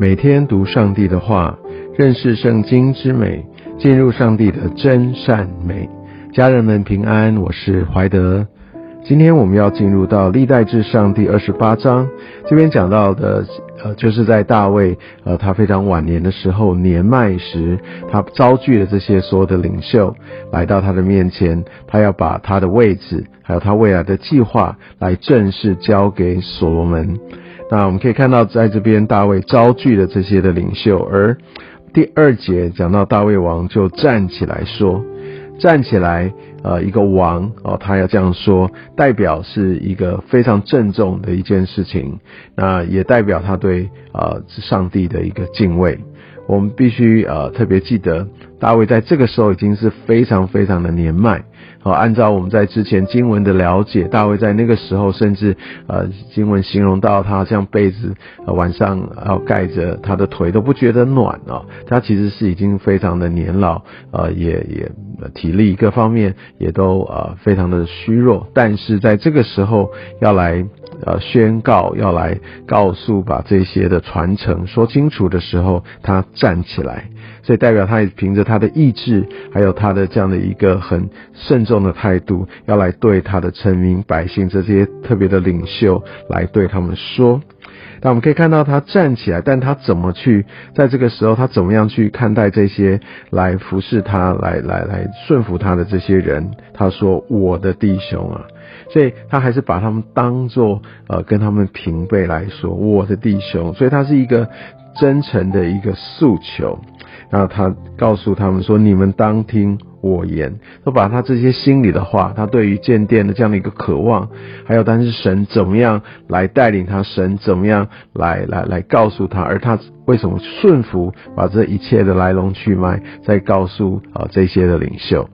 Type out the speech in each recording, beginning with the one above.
每天读上帝的话，认识圣经之美，进入上帝的真善美。家人们平安，我是怀德。今天我们要进入到历代至上第二十八章，这边讲到的，呃，就是在大卫，呃，他非常晚年的时候，年迈时，他招聚了这些所有的领袖来到他的面前，他要把他的位置，还有他未来的计划，来正式交给所罗门。那我们可以看到，在这边大卫招聚了这些的领袖，而第二节讲到大卫王就站起来说：“站起来，呃，一个王哦，他要这样说，代表是一个非常郑重的一件事情，那也代表他对呃上帝的一个敬畏。我们必须呃特别记得，大卫在这个时候已经是非常非常的年迈。”好，按照我们在之前经文的了解，大卫在那个时候，甚至呃，经文形容到他像被子，晚上要盖着他的腿都不觉得暖啊。他其实是已经非常的年老，呃，也也体力各方面也都呃非常的虚弱。但是在这个时候要来呃宣告，要来告诉，把这些的传承说清楚的时候，他站起来。所以代表他也凭着他的意志，还有他的这样的一个很慎重的态度，要来对他的臣民百姓这些特别的领袖来对他们说。那我们可以看到他站起来，但他怎么去在这个时候，他怎么样去看待这些来服侍他、来来来顺服他的这些人？他说：“我的弟兄啊！”所以他还是把他们当做呃跟他们平辈来说，我的弟兄。所以他是一个真诚的一个诉求。然后他告诉他们说：“你们当听我言。”都把他这些心里的话，他对于建殿的这样的一个渴望，还有但是神怎么样来带领他，神怎么样来来来告诉他，而他为什么顺服，把这一切的来龙去脉再告诉啊这些的领袖。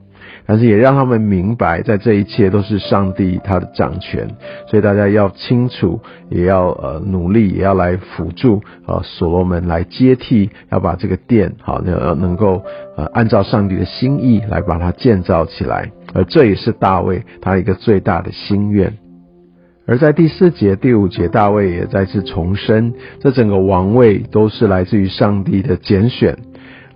但是也让他们明白，在这一切都是上帝他的掌权，所以大家要清楚，也要呃努力，也要来辅助啊所罗门来接替，要把这个殿好能能够呃按照上帝的心意来把它建造起来，而这也是大卫他一个最大的心愿。而在第四节、第五节，大卫也再次重申，这整个王位都是来自于上帝的拣选。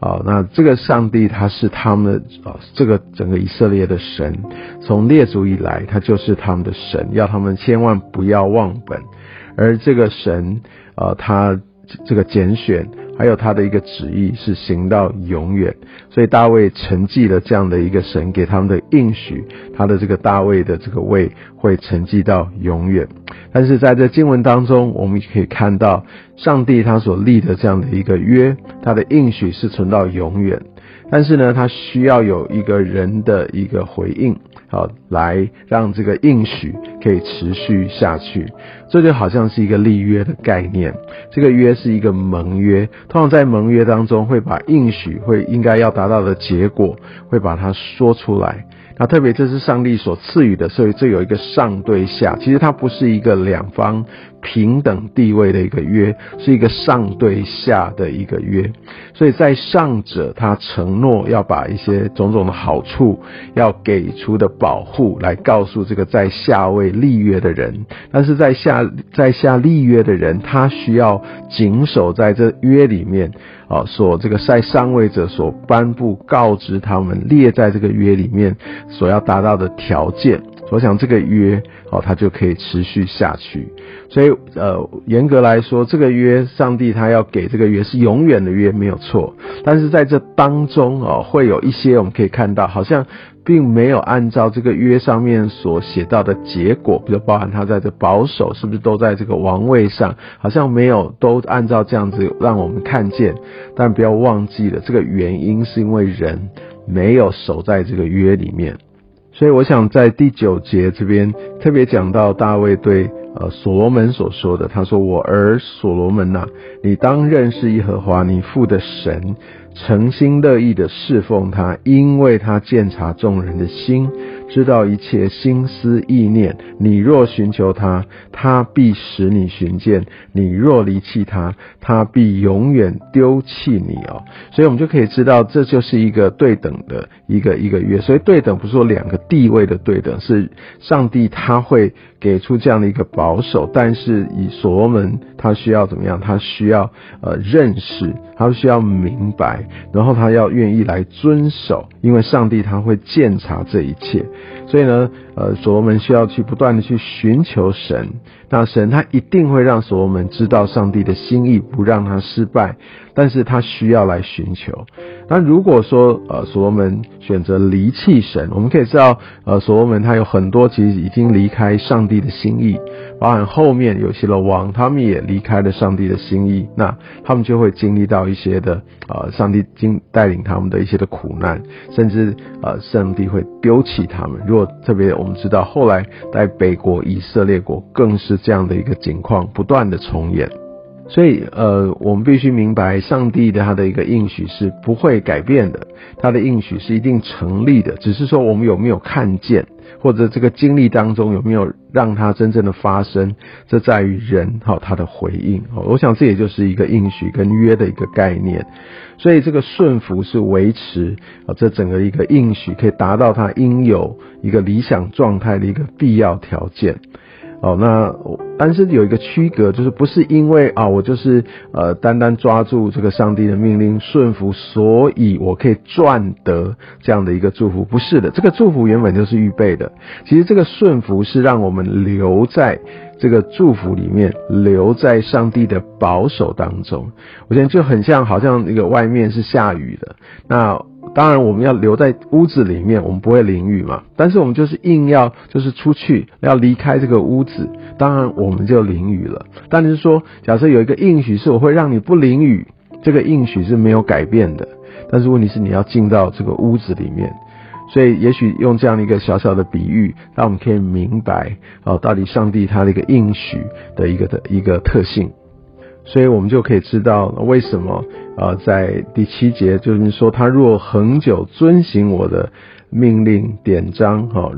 啊，那这个上帝他是他们的啊，这个整个以色列的神，从列祖以来，他就是他们的神，要他们千万不要忘本。而这个神啊，他这个拣选。还有他的一个旨意是行到永远，所以大卫承继了这样的一个神给他们的应许，他的这个大卫的这个位会承继到永远。但是在这经文当中，我们可以看到上帝他所立的这样的一个约，他的应许是存到永远。但是呢，他需要有一个人的一个回应。好，来让这个应许可以持续下去，这就好像是一个立约的概念。这个约是一个盟约，通常在盟约当中会把应许会应该要达到的结果，会把它说出来。那特别这是上帝所赐予的，所以这有一个上对下，其实它不是一个两方平等地位的一个约，是一个上对下的一个约。所以在上者，他承诺要把一些种种的好处要给出的保护，来告诉这个在下位立约的人；但是在下在下立约的人，他需要谨守在这约里面。啊，所这个在上位者所颁布告知他们列在这个约里面所要达到的条件，我想这个约哦，它就可以持续下去。所以呃，严格来说，这个约上帝他要给这个约是永远的约，没有错。但是在这当中哦，会有一些我们可以看到，好像。并没有按照这个约上面所写到的结果，比如包含他在这保守，是不是都在这个王位上？好像没有都按照这样子让我们看见。但不要忘记了，这个原因是因为人没有守在这个约里面。所以我想在第九节这边特别讲到大卫对呃所罗门所说的，他说：“我儿所罗门呐，你当认识耶和华你父的神。”诚心乐意的侍奉他，因为他鉴察众人的心，知道一切心思意念。你若寻求他，他必使你寻见；你若离弃他，他必永远丢弃你哦。所以，我们就可以知道，这就是一个对等的一个一个约。所以，对等不是说两个地位的对等，是上帝他会给出这样的一个保守，但是以所罗门他需要怎么样？他需要呃认识，他需要明白，然后他要愿意来遵守，因为上帝他会鉴察这一切。所以呢，呃，所罗门需要去不断的去寻求神，那神他一定会让所罗门知道上帝的心意，不让他失败。但是他需要来寻求。那如果说呃所罗门选择离弃神，我们可以知道呃所罗门他有很多其实已经离开上帝的心意，包含后面有些的王，他们也离开了上帝的心意，那他们就会经历到一些的呃上帝经带领他们的一些的苦难，甚至呃上帝会丢弃他们。如果特别我们知道后来在北国以色列国更是这样的一个情况不断的重演。所以，呃，我们必须明白，上帝的他的一个应许是不会改变的，他的应许是一定成立的，只是说我们有没有看见，或者这个经历当中有没有让他真正的发生，这在于人哈他的回应。我想这也就是一个应许跟约的一个概念。所以这个顺服是维持啊这整个一个应许可以达到他应有一个理想状态的一个必要条件。哦，那但是有一个区隔，就是不是因为啊，我就是呃单单抓住这个上帝的命令顺服，所以我可以赚得这样的一个祝福，不是的，这个祝福原本就是预备的。其实这个顺服是让我们留在这个祝福里面，留在上帝的保守当中。我觉得就很像，好像那个外面是下雨的，那。当然，我们要留在屋子里面，我们不会淋雨嘛。但是我们就是硬要，就是出去要离开这个屋子，当然我们就淋雨了。但是说，假设有一个应许是我会让你不淋雨，这个应许是没有改变的。但是问题是你要进到这个屋子里面，所以也许用这样的一个小小的比喻，让我们可以明白哦，到底上帝他的一个应许的一个的一个特性。所以我们就可以知道为什么，呃，在第七节就是说，他若恒久遵行我的命令典章，哈，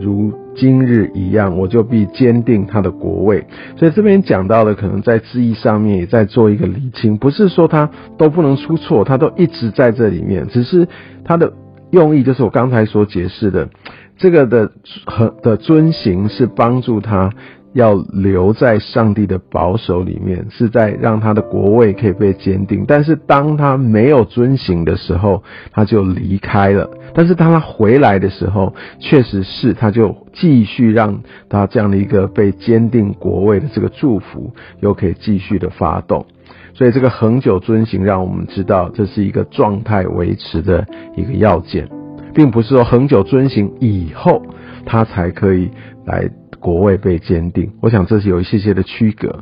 如今日一样，我就必坚定他的国位。所以这边讲到的，可能在字义上面也在做一个厘清，不是说他都不能出错，他都一直在这里面，只是他的用意就是我刚才所解释的，这个的和的遵行是帮助他。要留在上帝的保守里面，是在让他的国位可以被坚定。但是当他没有遵行的时候，他就离开了。但是当他回来的时候，确实是他就继续让他这样的一个被坚定国位的这个祝福，又可以继续的发动。所以这个恒久遵行，让我们知道这是一个状态维持的一个要件，并不是说恒久遵行以后，他才可以来。国位被坚定，我想这是有一些些的区隔。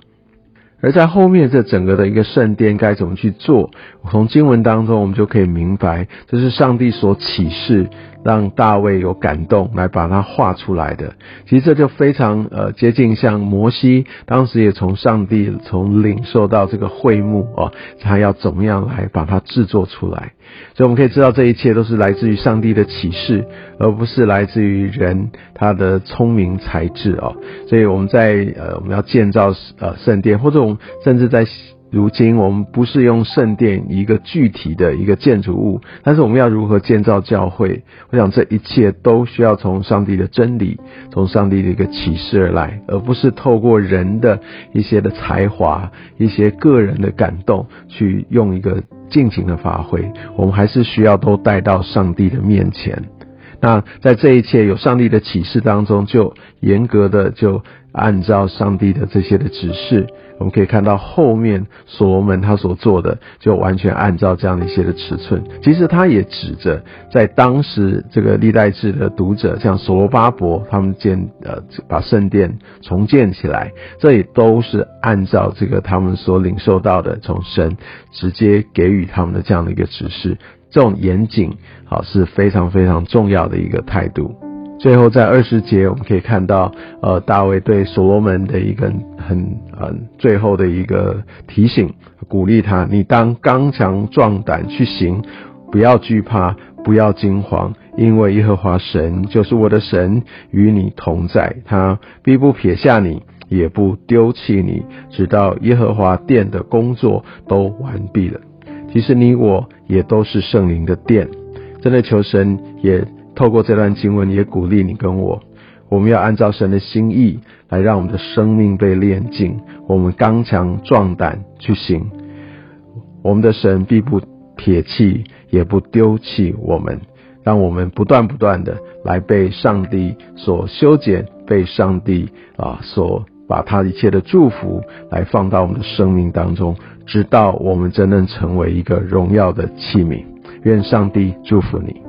而在后面这整个的一个圣殿该怎么去做？从经文当中我们就可以明白，这是上帝所启示，让大卫有感动来把它画出来的。其实这就非常呃接近像摩西当时也从上帝从领受到这个会幕哦，他要怎么样来把它制作出来。所以我们可以知道，这一切都是来自于上帝的启示，而不是来自于人他的聪明才智哦。所以我们在呃我们要建造呃圣殿，或者我们甚至在如今我们不是用圣殿一个具体的一个建筑物，但是我们要如何建造教会？我想这一切都需要从上帝的真理，从上帝的一个启示而来，而不是透过人的一些的才华、一些个人的感动去用一个。尽情的发挥，我们还是需要都带到上帝的面前。那在这一切有上帝的启示当中，就严格的就按照上帝的这些的指示。我们可以看到后面所罗门他所做的，就完全按照这样的一些的尺寸。其实他也指着在当时这个历代志的读者，像所罗巴伯他们建呃把圣殿重建起来，这也都是按照这个他们所领受到的从神直接给予他们的这样的一个指示。这种严谨好是非常非常重要的一个态度。最后，在二十节，我们可以看到，呃，大卫对所罗门的一个很嗯最后的一个提醒，鼓励他：你当刚强壮胆去行，不要惧怕，不要惊慌，因为耶和华神就是我的神，与你同在，他必不撇下你，也不丢弃你，直到耶和华殿的工作都完毕了。其实你我也都是圣灵的殿，真的求神也透过这段经文也鼓励你跟我，我们要按照神的心意来让我们的生命被炼净，我们刚强壮胆去行，我们的神必不撇弃，也不丢弃我们，让我们不断不断的来被上帝所修剪，被上帝啊所把他一切的祝福来放到我们的生命当中。直到我们真正成为一个荣耀的器皿，愿上帝祝福你。